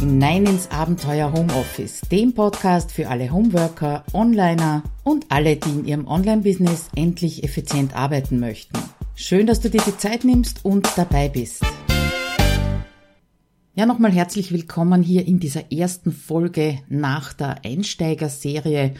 hinein ins Abenteuer Homeoffice, dem Podcast für alle Homeworker, Onliner und alle, die in ihrem Online-Business endlich effizient arbeiten möchten. Schön, dass du dir die Zeit nimmst und dabei bist. Ja, nochmal herzlich willkommen hier in dieser ersten Folge nach der Einsteigerserie.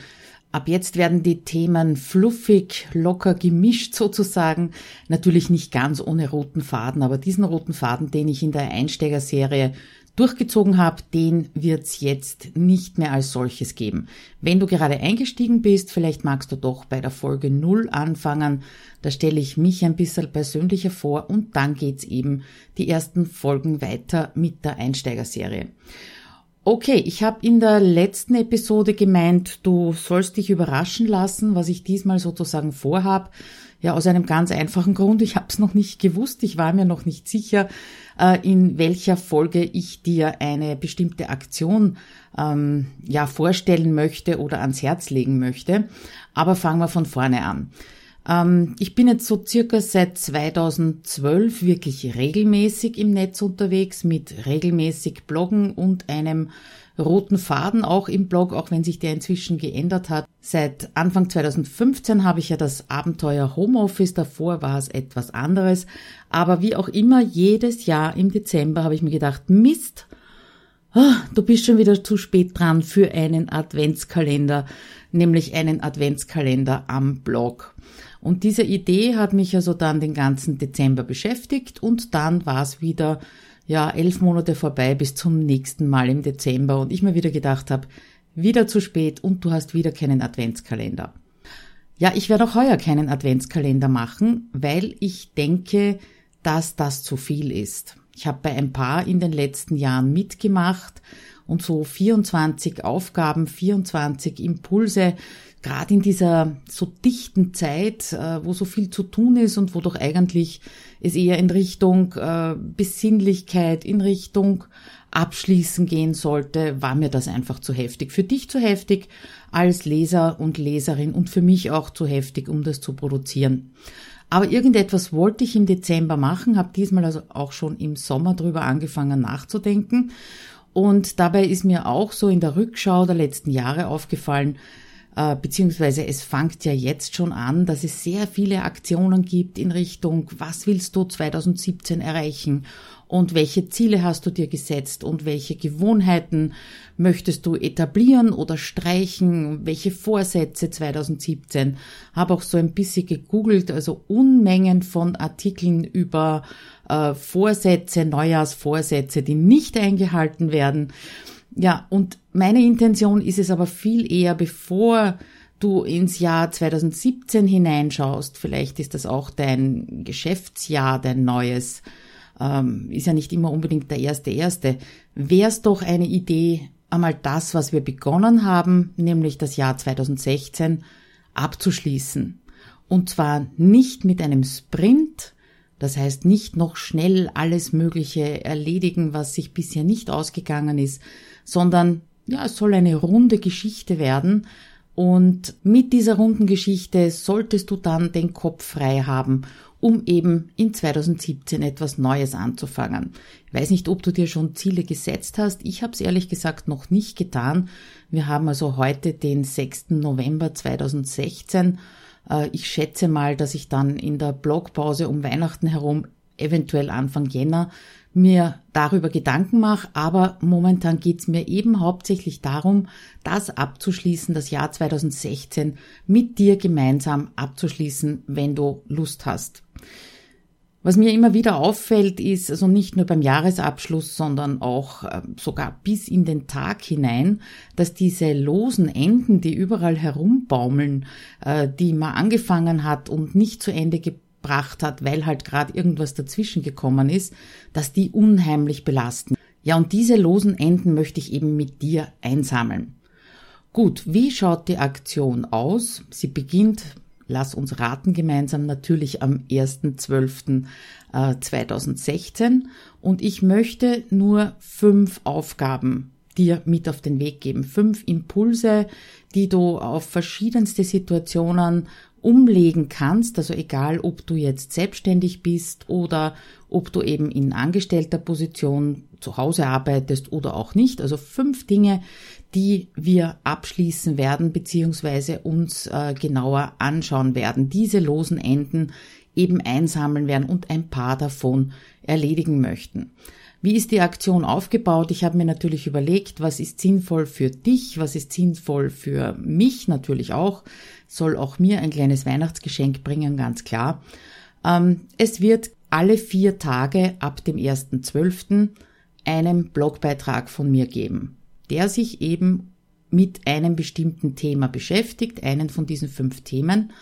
Ab jetzt werden die Themen fluffig, locker gemischt sozusagen. Natürlich nicht ganz ohne roten Faden, aber diesen roten Faden, den ich in der Einsteigerserie durchgezogen habe, den wird's jetzt nicht mehr als solches geben. Wenn du gerade eingestiegen bist, vielleicht magst du doch bei der Folge 0 anfangen. Da stelle ich mich ein bisschen persönlicher vor und dann geht's eben die ersten Folgen weiter mit der Einsteigerserie. Okay, ich habe in der letzten Episode gemeint, du sollst dich überraschen lassen, was ich diesmal sozusagen vorhab. Ja, aus einem ganz einfachen Grund. Ich habe es noch nicht gewusst. Ich war mir noch nicht sicher, äh, in welcher Folge ich dir eine bestimmte Aktion ähm, ja vorstellen möchte oder ans Herz legen möchte. Aber fangen wir von vorne an. Ähm, ich bin jetzt so circa seit 2012 wirklich regelmäßig im Netz unterwegs mit regelmäßig Bloggen und einem roten Faden auch im Blog, auch wenn sich der inzwischen geändert hat. Seit Anfang 2015 habe ich ja das Abenteuer Homeoffice, davor war es etwas anderes. Aber wie auch immer, jedes Jahr im Dezember habe ich mir gedacht, Mist, oh, du bist schon wieder zu spät dran für einen Adventskalender, nämlich einen Adventskalender am Blog. Und diese Idee hat mich also dann den ganzen Dezember beschäftigt und dann war es wieder ja, elf Monate vorbei bis zum nächsten Mal im Dezember und ich mir wieder gedacht habe, wieder zu spät und du hast wieder keinen Adventskalender. Ja, ich werde auch heuer keinen Adventskalender machen, weil ich denke, dass das zu viel ist. Ich habe bei ein paar in den letzten Jahren mitgemacht und so 24 Aufgaben, 24 Impulse gerade in dieser so dichten Zeit, äh, wo so viel zu tun ist und wo doch eigentlich es eher in Richtung äh, Besinnlichkeit, in Richtung Abschließen gehen sollte, war mir das einfach zu heftig. Für dich zu heftig als Leser und Leserin und für mich auch zu heftig, um das zu produzieren. Aber irgendetwas wollte ich im Dezember machen, habe diesmal also auch schon im Sommer drüber angefangen nachzudenken. Und dabei ist mir auch so in der Rückschau der letzten Jahre aufgefallen, beziehungsweise es fängt ja jetzt schon an, dass es sehr viele Aktionen gibt in Richtung, was willst du 2017 erreichen und welche Ziele hast du dir gesetzt und welche Gewohnheiten möchtest du etablieren oder streichen, welche Vorsätze 2017. Habe auch so ein bisschen gegoogelt, also Unmengen von Artikeln über äh, Vorsätze, Neujahrsvorsätze, die nicht eingehalten werden. Ja, und meine Intention ist es aber viel eher, bevor du ins Jahr 2017 hineinschaust, vielleicht ist das auch dein Geschäftsjahr, dein neues, ähm, ist ja nicht immer unbedingt der erste erste, wär's doch eine Idee, einmal das, was wir begonnen haben, nämlich das Jahr 2016, abzuschließen. Und zwar nicht mit einem Sprint, das heißt nicht noch schnell alles Mögliche erledigen, was sich bisher nicht ausgegangen ist, sondern ja, es soll eine runde Geschichte werden. Und mit dieser runden Geschichte solltest du dann den Kopf frei haben, um eben in 2017 etwas Neues anzufangen. Ich weiß nicht, ob du dir schon Ziele gesetzt hast. Ich habe es ehrlich gesagt noch nicht getan. Wir haben also heute den 6. November 2016. Äh, ich schätze mal, dass ich dann in der Blogpause um Weihnachten herum, eventuell Anfang Jänner, mir darüber Gedanken mache, aber momentan geht's mir eben hauptsächlich darum, das abzuschließen, das Jahr 2016 mit dir gemeinsam abzuschließen, wenn du Lust hast. Was mir immer wieder auffällt, ist also nicht nur beim Jahresabschluss, sondern auch äh, sogar bis in den Tag hinein, dass diese losen Enden, die überall herumbaumeln, äh, die man angefangen hat und nicht zu Ende gebracht hat, weil halt gerade irgendwas dazwischen gekommen ist, dass die unheimlich belasten. Ja, und diese losen Enden möchte ich eben mit dir einsammeln. Gut, wie schaut die Aktion aus? Sie beginnt lass uns raten gemeinsam, natürlich am 1.12.2016. Äh, Und ich möchte nur fünf Aufgaben dir mit auf den Weg geben. Fünf Impulse, die du auf verschiedenste Situationen umlegen kannst, also egal ob du jetzt selbstständig bist oder ob du eben in angestellter Position zu Hause arbeitest oder auch nicht. Also fünf Dinge, die wir abschließen werden beziehungsweise uns äh, genauer anschauen werden. Diese losen Enden eben einsammeln werden und ein paar davon erledigen möchten. Wie ist die Aktion aufgebaut? Ich habe mir natürlich überlegt, was ist sinnvoll für dich, was ist sinnvoll für mich natürlich auch, soll auch mir ein kleines Weihnachtsgeschenk bringen, ganz klar. Ähm, es wird alle vier Tage ab dem 1.12. einen Blogbeitrag von mir geben, der sich eben mit einem bestimmten Thema beschäftigt, einen von diesen fünf Themen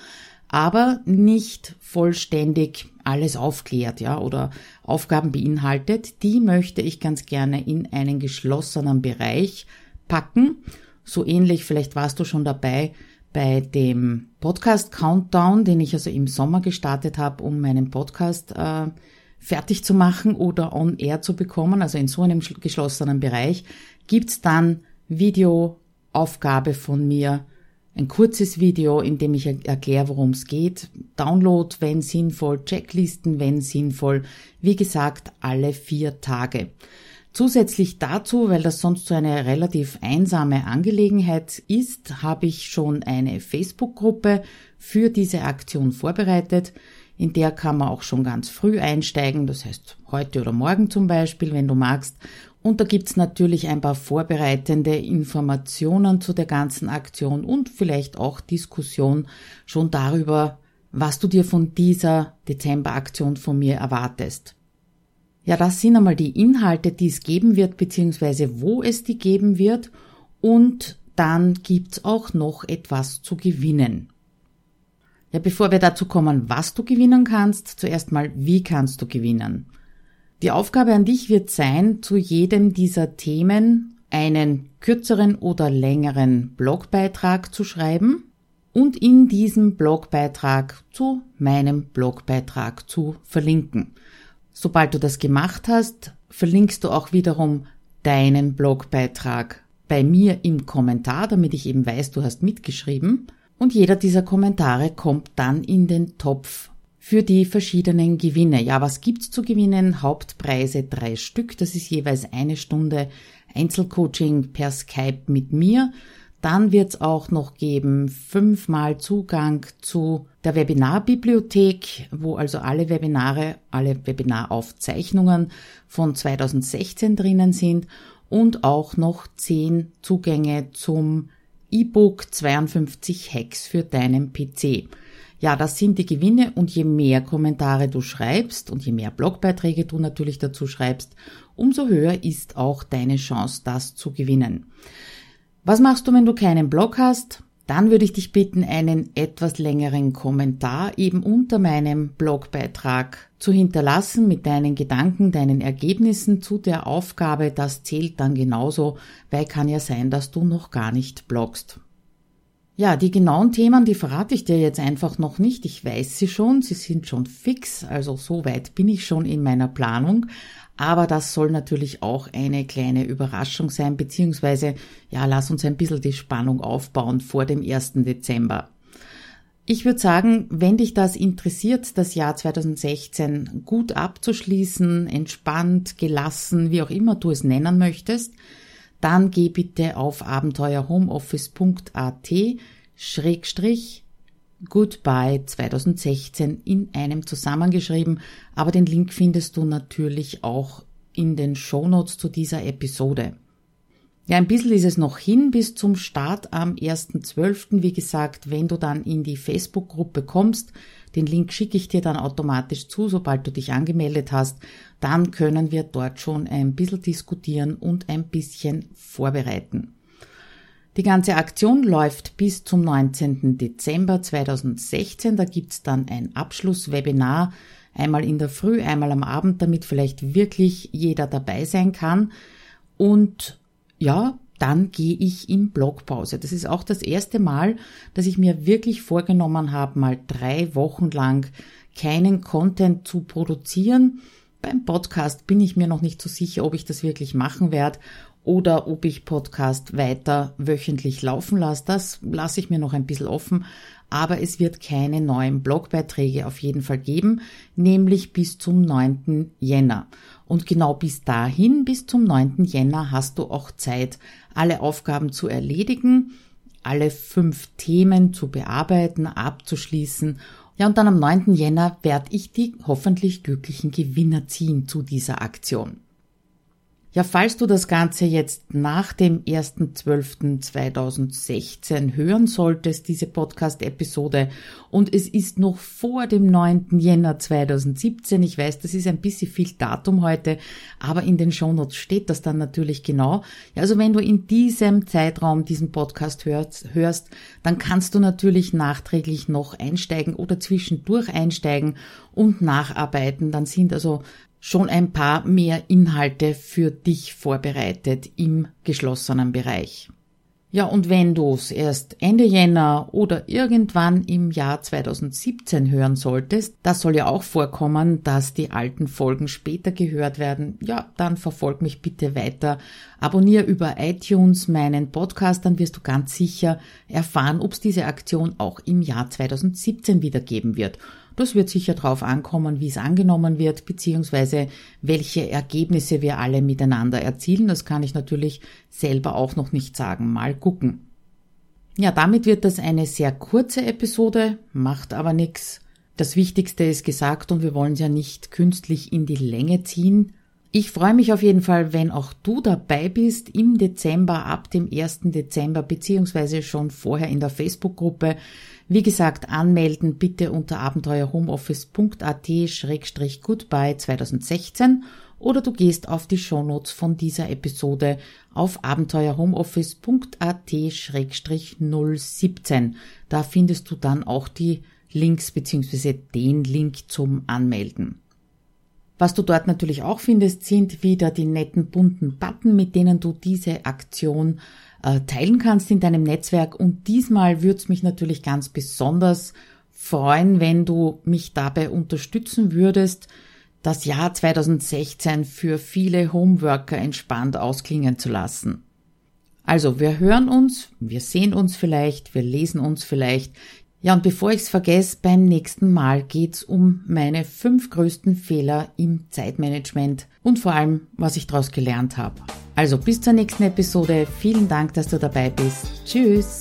aber nicht vollständig alles aufklärt, ja, oder Aufgaben beinhaltet, die möchte ich ganz gerne in einen geschlossenen Bereich packen. So ähnlich, vielleicht warst du schon dabei bei dem Podcast Countdown, den ich also im Sommer gestartet habe, um meinen Podcast äh, fertig zu machen oder on air zu bekommen, also in so einem geschlossenen Bereich, gibt's dann Videoaufgabe von mir ein kurzes Video, in dem ich erkläre, worum es geht. Download, wenn sinnvoll, Checklisten, wenn sinnvoll. Wie gesagt, alle vier Tage. Zusätzlich dazu, weil das sonst so eine relativ einsame Angelegenheit ist, habe ich schon eine Facebook-Gruppe für diese Aktion vorbereitet. In der kann man auch schon ganz früh einsteigen, das heißt heute oder morgen zum Beispiel, wenn du magst. Und da gibt's natürlich ein paar vorbereitende Informationen zu der ganzen Aktion und vielleicht auch Diskussion schon darüber, was du dir von dieser Dezemberaktion von mir erwartest. Ja, das sind einmal die Inhalte, die es geben wird, beziehungsweise wo es die geben wird. Und dann gibt's auch noch etwas zu gewinnen. Ja, bevor wir dazu kommen, was du gewinnen kannst, zuerst mal, wie kannst du gewinnen? Die Aufgabe an dich wird sein, zu jedem dieser Themen einen kürzeren oder längeren Blogbeitrag zu schreiben und in diesem Blogbeitrag zu meinem Blogbeitrag zu verlinken. Sobald du das gemacht hast, verlinkst du auch wiederum deinen Blogbeitrag bei mir im Kommentar, damit ich eben weiß, du hast mitgeschrieben. Und jeder dieser Kommentare kommt dann in den Topf für die verschiedenen Gewinne. Ja, was gibt's zu gewinnen? Hauptpreise drei Stück. Das ist jeweils eine Stunde Einzelcoaching per Skype mit mir. Dann wird's auch noch geben fünfmal Zugang zu der Webinarbibliothek, wo also alle Webinare, alle Webinaraufzeichnungen von 2016 drinnen sind und auch noch zehn Zugänge zum E-Book 52 Hacks für deinen PC. Ja, das sind die Gewinne und je mehr Kommentare du schreibst und je mehr Blogbeiträge du natürlich dazu schreibst, umso höher ist auch deine Chance, das zu gewinnen. Was machst du, wenn du keinen Blog hast? Dann würde ich dich bitten, einen etwas längeren Kommentar eben unter meinem Blogbeitrag zu hinterlassen mit deinen Gedanken, deinen Ergebnissen zu der Aufgabe. Das zählt dann genauso, weil kann ja sein, dass du noch gar nicht bloggst. Ja, die genauen Themen, die verrate ich dir jetzt einfach noch nicht. Ich weiß sie schon, sie sind schon fix, also so weit bin ich schon in meiner Planung. Aber das soll natürlich auch eine kleine Überraschung sein, beziehungsweise, ja, lass uns ein bisschen die Spannung aufbauen vor dem 1. Dezember. Ich würde sagen, wenn dich das interessiert, das Jahr 2016 gut abzuschließen, entspannt, gelassen, wie auch immer du es nennen möchtest, dann geh bitte auf abenteuerhomeoffice.at Schrägstrich Goodbye 2016 in einem zusammengeschrieben, aber den Link findest du natürlich auch in den Shownotes zu dieser Episode. Ja, ein bisschen ist es noch hin bis zum Start am 1.12. Wie gesagt, wenn du dann in die Facebook-Gruppe kommst, den Link schicke ich dir dann automatisch zu, sobald du dich angemeldet hast, dann können wir dort schon ein bisschen diskutieren und ein bisschen vorbereiten. Die ganze Aktion läuft bis zum 19. Dezember 2016. Da gibt's dann ein Abschlusswebinar, einmal in der Früh, einmal am Abend, damit vielleicht wirklich jeder dabei sein kann. Und ja, dann gehe ich in Blogpause. Das ist auch das erste Mal, dass ich mir wirklich vorgenommen habe, mal drei Wochen lang keinen Content zu produzieren. Beim Podcast bin ich mir noch nicht so sicher, ob ich das wirklich machen werde oder ob ich Podcast weiter wöchentlich laufen lasse. Das lasse ich mir noch ein bisschen offen. aber es wird keine neuen Blogbeiträge auf jeden Fall geben, nämlich bis zum 9. Jänner. Und genau bis dahin, bis zum 9. Jänner, hast du auch Zeit, alle Aufgaben zu erledigen, alle fünf Themen zu bearbeiten, abzuschließen. Ja, und dann am 9. Jänner werde ich die hoffentlich glücklichen Gewinner ziehen zu dieser Aktion. Ja, falls du das Ganze jetzt nach dem 1.12.2016 hören solltest, diese Podcast-Episode, und es ist noch vor dem 9. Jänner 2017, ich weiß, das ist ein bisschen viel Datum heute, aber in den Shownotes steht das dann natürlich genau. Ja, also wenn du in diesem Zeitraum diesen Podcast hörst, hörst, dann kannst du natürlich nachträglich noch einsteigen oder zwischendurch einsteigen und nacharbeiten. Dann sind also schon ein paar mehr Inhalte für dich vorbereitet im geschlossenen Bereich. Ja, und wenn du es erst Ende Jänner oder irgendwann im Jahr 2017 hören solltest, das soll ja auch vorkommen, dass die alten Folgen später gehört werden, ja, dann verfolg mich bitte weiter. Abonnier über iTunes meinen Podcast, dann wirst du ganz sicher erfahren, ob es diese Aktion auch im Jahr 2017 wieder geben wird. Das wird sicher darauf ankommen, wie es angenommen wird, beziehungsweise welche Ergebnisse wir alle miteinander erzielen. Das kann ich natürlich selber auch noch nicht sagen. Mal gucken. Ja, damit wird das eine sehr kurze Episode, macht aber nichts. Das Wichtigste ist gesagt und wir wollen es ja nicht künstlich in die Länge ziehen. Ich freue mich auf jeden Fall, wenn auch du dabei bist im Dezember, ab dem 1. Dezember, beziehungsweise schon vorher in der Facebook-Gruppe. Wie gesagt, anmelden bitte unter abenteuerhomeoffice.at-goodbye 2016 oder du gehst auf die Shownotes von dieser Episode auf abenteuerhomeoffice.at-017. Da findest du dann auch die Links bzw. den Link zum Anmelden. Was du dort natürlich auch findest, sind wieder die netten bunten Button, mit denen du diese Aktion äh, teilen kannst in deinem Netzwerk. Und diesmal würde es mich natürlich ganz besonders freuen, wenn du mich dabei unterstützen würdest, das Jahr 2016 für viele Homeworker entspannt ausklingen zu lassen. Also, wir hören uns, wir sehen uns vielleicht, wir lesen uns vielleicht. Ja, und bevor ich's vergesse, beim nächsten Mal geht's um meine fünf größten Fehler im Zeitmanagement und vor allem, was ich daraus gelernt habe. Also bis zur nächsten Episode. Vielen Dank, dass du dabei bist. Tschüss.